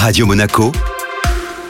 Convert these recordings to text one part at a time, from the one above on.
Radio Monaco,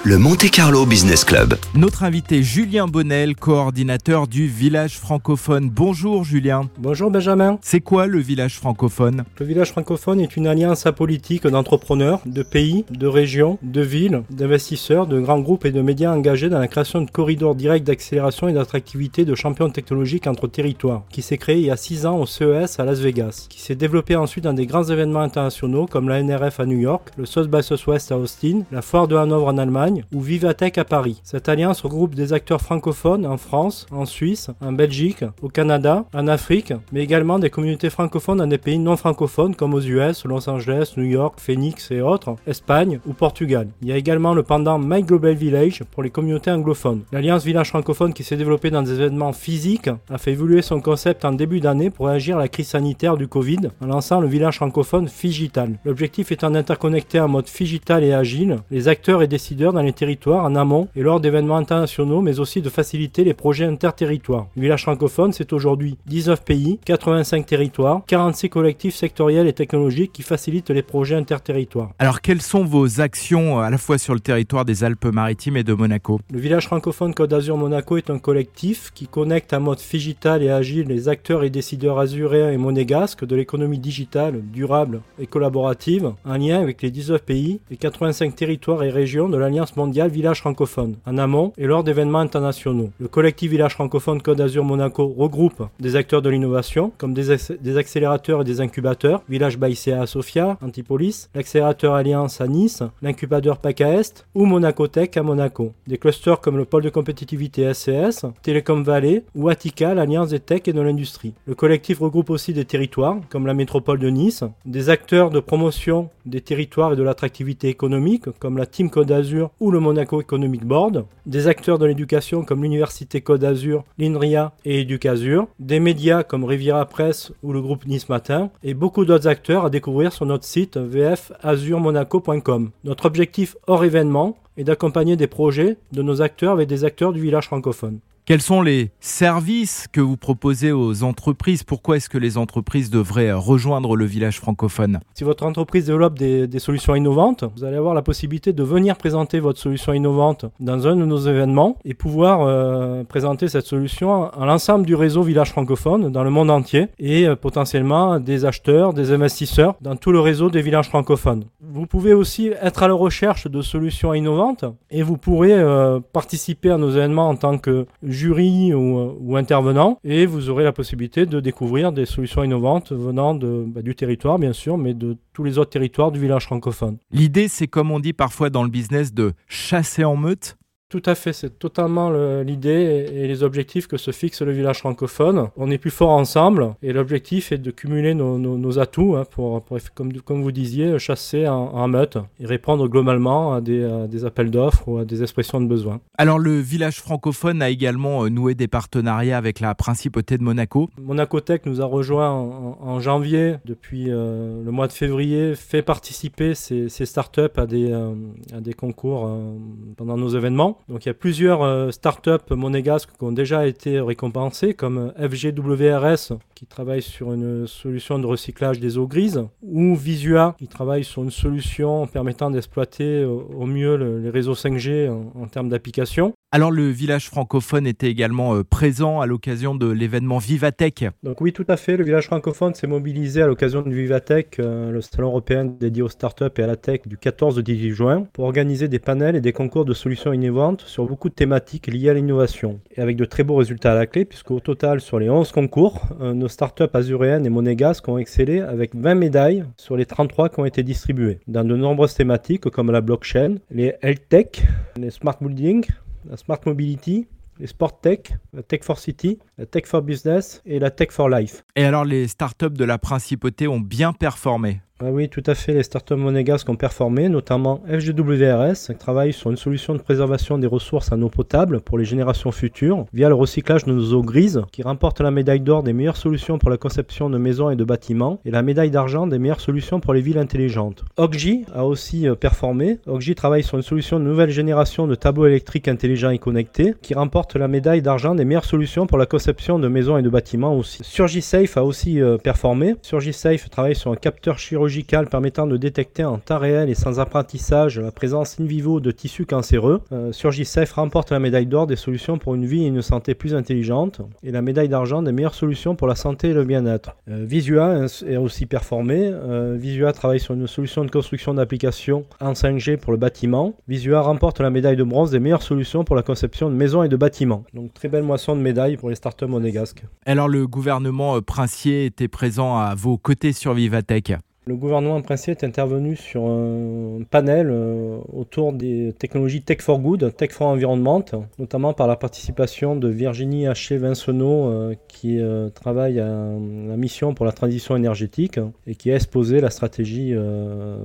le Monte Carlo Business Club. Notre invité Julien Bonnel, coordinateur du village francophone. Bonjour Julien. Bonjour Benjamin. C'est quoi le village francophone? Le village francophone est une alliance apolitique d'entrepreneurs, de pays, de régions, de villes, d'investisseurs, de grands groupes et de médias engagés dans la création de corridors directs d'accélération et d'attractivité de champions technologiques entre territoires, qui s'est créé il y a 6 ans au CES à Las Vegas, qui s'est développé ensuite dans des grands événements internationaux comme la NRF à New York, le South by Southwest à Austin, la Foire de Hanovre en Allemagne, ou Vivatech à Paris. Cette alliance regroupe des acteurs francophones en France, en Suisse, en Belgique, au Canada, en Afrique, mais également des communautés francophones dans des pays non francophones comme aux US, Los Angeles, New York, Phoenix et autres, Espagne ou Portugal. Il y a également le pendant My Global Village pour les communautés anglophones. L'alliance Village francophone qui s'est développée dans des événements physiques a fait évoluer son concept en début d'année pour réagir à la crise sanitaire du Covid en lançant le village francophone Figital. L'objectif étant d'interconnecter en mode figital et agile les acteurs et décideurs dans les territoires en amont et lors d'événements internationaux, mais aussi de faciliter les projets interterritoires. Le village francophone, c'est aujourd'hui 19 pays, 85 territoires, 46 collectifs sectoriels et technologiques qui facilitent les projets interterritoires. Alors, quelles sont vos actions euh, à la fois sur le territoire des Alpes-Maritimes et de Monaco? Le village francophone Côte d'Azur Monaco est un collectif qui connecte en mode figital et agile les acteurs et décideurs azuréens et monégasques de l'économie digitale, durable et collaborative en lien avec les 19 pays et 85 territoires et régions de l'Alliance mondial Village francophone, en amont et lors d'événements internationaux. Le collectif Village francophone Côte d'Azur Monaco regroupe des acteurs de l'innovation, comme des, des, accélérateurs et des incubateurs, Village Baïséa à Sofia, Antipolis, l'accélérateur Alliance à Nice, l'incubateur PACA Est ou Monaco Tech à Monaco. Des clusters comme le pôle de compétitivité SCS, Télécom Valley ou Attica, l'Alliance des Tech et de l'industrie. Le collectif regroupe aussi des territoires, comme la métropole de Nice, des acteurs de promotion des territoires et de l'attractivité économique, comme la Team Côte d'Azur ou le Monaco Economic Board, des acteurs de l'éducation comme l'Université Côte d'Azur, l'INRIA et Educasur, des médias comme Riviera Presse ou le groupe Nice Matin, et beaucoup d'autres acteurs à découvrir sur notre site vfazurmonaco.com. Notre objectif hors événement est d'accompagner des projets de nos acteurs avec des acteurs du village francophone. Quels sont les services que vous proposez aux entreprises? Pourquoi est-ce que les entreprises devraient rejoindre le village francophone? Si votre entreprise développe des, solutions innovantes, vous allez avoir la possibilité de venir présenter votre solution innovante dans un de nos événements et pouvoir euh, présenter cette solution à l'ensemble du réseau village francophone dans le monde entier et euh, potentiellement des acheteurs, des investisseurs dans tout le réseau des villages francophones. Vous pouvez aussi être à la recherche de solutions innovantes et vous pourrez euh, participer à nos événements en tant que jury ou, ou, intervenant et vous aurez la possibilité de découvrir des solutions innovantes venant bah, du territoire bien sûr mais de tous les autres territoires du village francophone. L'idée c'est comme on dit parfois dans le business de chasser en meute tout à fait, c'est totalement l'idée et les objectifs que se fixe le village francophone. On est plus fort ensemble et l'objectif est de cumuler nos, nos, nos atouts hein, pour, pour, comme, comme, vous disiez, chasser en, en, meute et répondre globalement à des, à des appels d'offres ou à des expressions de besoin. Alors le village francophone a également euh, noué des partenariats avec la Principauté de Monaco. Monaco Tech nous a rejoint en, en janvier, depuis euh, le mois de février, fait participer ces, ces startups à des, euh, à des concours euh, pendant nos événements. Donc il y a plusieurs euh, startups monégasques qui ont déjà été récompensées, comme FGWRS qui travaille sur une solution de recyclage des eaux grises, ou Visua qui travaille sur une solution permettant d'exploiter au mieux le, les réseaux 5G en, en termes d'application. Alors le village francophone était également euh, présent à l'occasion de l'événement Vivatech. Donc oui, tout à fait. Le village francophone s'est mobilisé à l'occasion de Vivatech, euh, le salon européen dédié aux startups et à la tech du 14 au 18 juin, pour organiser des panels et des concours de solutions innovantes sur beaucoup de thématiques liées à l'innovation. Et avec de très beaux résultats à la clé, puisqu'au total, sur les 11 concours, euh, nos startups azuréennes et monégasques ont excellé avec 20 médailles sur les 33 qui ont été distribuées, dans de nombreuses thématiques comme la blockchain, les health tech, les smart building, la Smart Mobility, les Sport Tech, la Tech for City, la Tech for Business et la Tech for Life. Et alors les startups de la principauté ont bien performé ah oui, tout à fait. Les startups monégasques ont performé, notamment FGWRS, qui travaille sur une solution de préservation des ressources en eau potable pour les générations futures via le recyclage de nos eaux grises, qui remporte la médaille d'or des meilleures solutions pour la conception de maisons et de bâtiments et la médaille d'argent des meilleures solutions pour les villes intelligentes. Oggi a aussi performé. Oggi travaille sur une solution de nouvelle génération de tableaux électriques intelligents et connectés, qui remporte la médaille d'argent des meilleures solutions pour la conception de maisons et de bâtiments aussi. SurgiSafe a aussi performé. SurgiSafe travaille sur un capteur chirurgical permettant de détecter en temps réel et sans apprentissage la présence in vivo de tissus cancéreux. Euh, Surgicef remporte la médaille d'or des solutions pour une vie et une santé plus intelligente et la médaille d'argent des meilleures solutions pour la santé et le bien-être. Euh, Visua est aussi performé. Euh, Visua travaille sur une solution de construction d'applications en 5G pour le bâtiment. Visua remporte la médaille de bronze des meilleures solutions pour la conception de maisons et de bâtiments. Donc très belle moisson de médailles pour les startups monégasques. Alors le gouvernement euh, princier était présent à vos côtés sur Vivatech. Le gouvernement princier est intervenu sur un panel euh, autour des technologies Tech for Good, Tech for Environment, notamment par la participation de Virginie Haché Vincenot, euh, qui euh, travaille à la mission pour la transition énergétique et qui a exposé la stratégie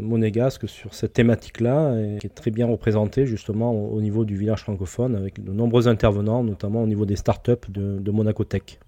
monégasque sur cette thématique-là et qui est très bien représentée justement au, niveau du village francophone avec de nombreux intervenants, notamment au niveau des startups de Monaco Tech.